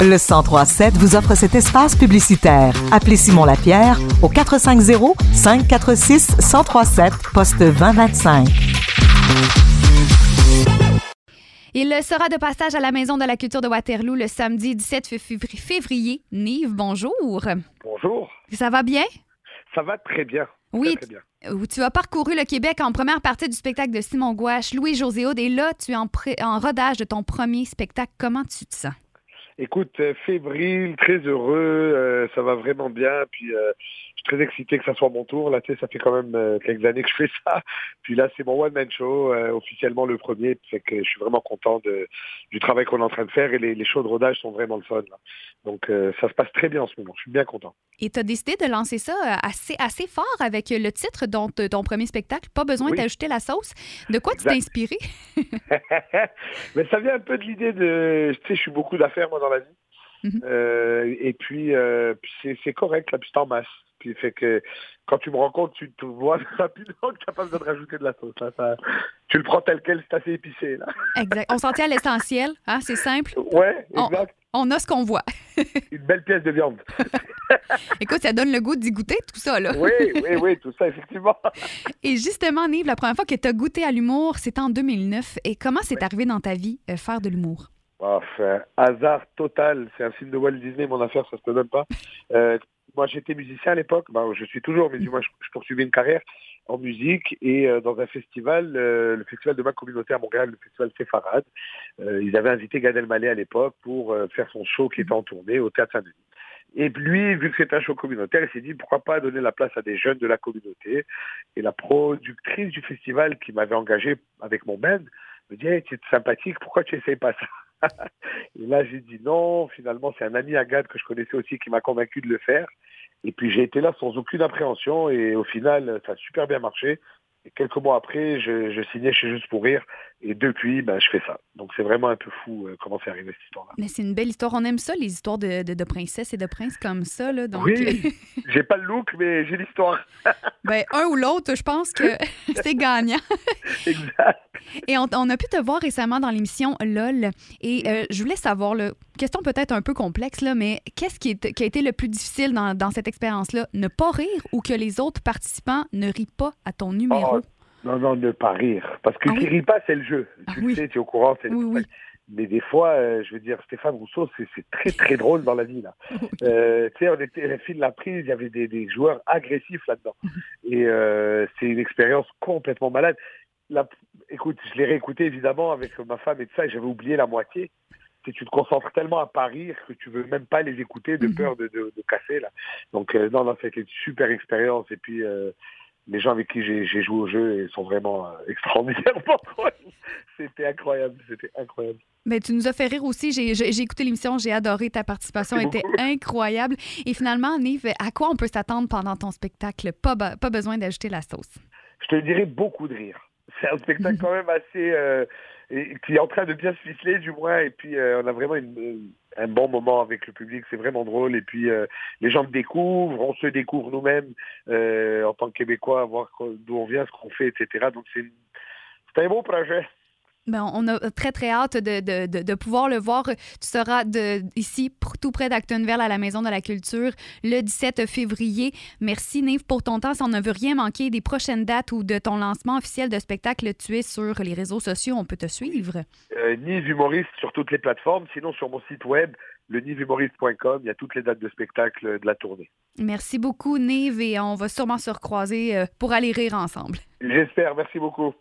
Le 1037 vous offre cet espace publicitaire. Appelez Simon Lapierre au 450 546 1037 poste 2025. Il sera de passage à la Maison de la Culture de Waterloo le samedi 17 février. Nive, bonjour. Bonjour. Ça va bien? Ça va très bien. Oui. Très, très bien. où tu as parcouru le Québec en première partie du spectacle de Simon Gouache, Louis Joséaude, et là, tu es en, pré- en rodage de ton premier spectacle. Comment tu te sens? Écoute, euh, fébrile, très heureux, euh, ça va vraiment bien. Puis euh, très excité que ça soit mon tour. Là, tu sais, ça fait quand même euh, quelques années que je fais ça. Puis là, c'est mon one man show, euh, officiellement le premier. Fait que je suis vraiment content de, du travail qu'on est en train de faire et les, les shows de rodage sont vraiment le fun. Là. Donc euh, ça se passe très bien en ce moment. Je suis bien content. Et tu as décidé de lancer ça assez, assez fort avec le titre de ton- premier spectacle. Pas besoin Oui. d'ajouter la sauce. De quoi tu t'es inspiré? Mais ça vient un peu de l'idée de, tu sais, je suis beaucoup d'affaires moi dans la vie. Mhm. Et puis, puis c'est, c'est correct là, puis c'est en masse. Puis fait que quand tu me rends compte, tu te vois rapidement que tu pas besoin de rajouter de la sauce. Là, ça, tu le prends tel quel, c'est assez épicé là. Exact. On s'en tient à l'essentiel. Hein? C'est simple. Ouais, exact. On a ce qu'on voit. Une belle pièce de viande. Écoute, ça donne le goût d'y goûter, tout ça. Là. Oui, oui, oui, tout ça effectivement. Et justement, Nive, la première fois que tu as goûté à l'humour, c'était en 2009. Et comment c'est arrivé dans ta vie, euh, faire de l'humour? Enfin, hasard total. C'est un film de Walt Disney, mon affaire, ça se peut même pas. Euh, moi, j'étais musicien à l'époque. Ben, je suis toujours, mais je, poursuivais une carrière en musique et euh, dans un festival, euh, le festival de ma communauté à Montréal, le festival Séfarade. Euh, ils avaient invité Gad Elmaleh à l'époque pour euh, faire son show qui était en tournée au Théâtre Saint-Denis. Et lui, vu que c'est un show communautaire, il s'est dit pourquoi pas donner la place à des jeunes de la communauté. Et la productrice du festival qui m'avait engagé avec mon band me dit hey, tu es sympathique, pourquoi tu essayes pas ça? Et là, j'ai dit non. Finalement, c'est un ami à Gad que je connaissais aussi qui m'a convaincu de le faire. Et puis j'ai été là sans aucune appréhension et au final, ça a super bien marché. Et quelques mois après, je, je signais chez Juste pour rire et depuis, ben, je fais ça. Donc c'est vraiment un peu fou euh, comment c'est arrivé cette histoire-là. Mais c'est une belle histoire. On aime ça, les histoires de, de, de princesses et de princes comme ça. Là. Donc, Oui, j'ai pas le look, mais j'ai l'histoire. ben, un ou l'autre, je pense que c'est gagnant. exact. Et on, on a pu te voir récemment dans l'émission LOL. Et euh, je voulais savoir, là, question peut-être un peu complexe, là, mais qu'est-ce qui, est- qui a été le plus difficile dans, dans cette expérience-là? Ne pas rire ou que les autres participants ne rient pas à ton numéro? Oh, non, non, ne pas rire. Parce que Ah qui oui? rit pas, c'est le jeu. Ah tu le sais, tu es au courant. c'est le Oui, spectacle. Mais des fois, euh, je veux dire, Stéphane Rousseau, c'est très, très drôle dans la vie. là. Euh, tu sais, on était, la file de la prise, il y avait des, des joueurs agressifs là-dedans. Et euh, c'est une expérience complètement malade. La- écoute, je l'ai réécouté évidemment avec ma femme et tout ça, et j'avais oublié la moitié. Tu sais, tu te concentres tellement à pas rire que tu veux même pas les écouter de Mhm. peur de, de, de casser. là. Donc, euh, non, non, ça a été une super expérience. Et puis, euh, les gens avec qui j'ai joué au jeu sont vraiment euh, extraordinairement. C'était incroyable, c'était incroyable. Mais tu nous as fait rire aussi. J'ai écouté l'émission, j'ai adoré ta participation, était beaucoup. incroyable. Et finalement, Nive, à quoi on peut s'attendre pendant ton spectacle? Pas, pas besoin d'ajouter la sauce. Je te dirais beaucoup de rire. C'est un spectacle quand même assez... euh, qui est en train de bien se ficeler du moins. Et puis, euh, on a vraiment une- euh, un bon moment avec le public. C'est vraiment drôle. Et puis, euh, les gens me découvrent. On se découvre nous-mêmes euh, en tant que Québécois, voir d'où on vient, ce qu'on fait, etc. Donc, c'est un beau projet. Ben, on a très, très hâte de, de, de, de pouvoir le voir. Tu seras de, ici, tout près d'Actonville, à la Maison de la Culture, le 17 février. Merci, Nive, pour ton temps. Si on ne veut rien manquer des prochaines dates ou de ton lancement officiel de spectacle, tu es sur les réseaux sociaux, on peut te suivre. Euh, Nive Humoriste sur toutes les plateformes. Sinon, sur mon site web, le nivehumoriste.com, il y a toutes les dates de spectacle de la tournée. Merci beaucoup, Nive, et on va sûrement se recroiser euh, pour aller rire ensemble. J'espère. Merci beaucoup.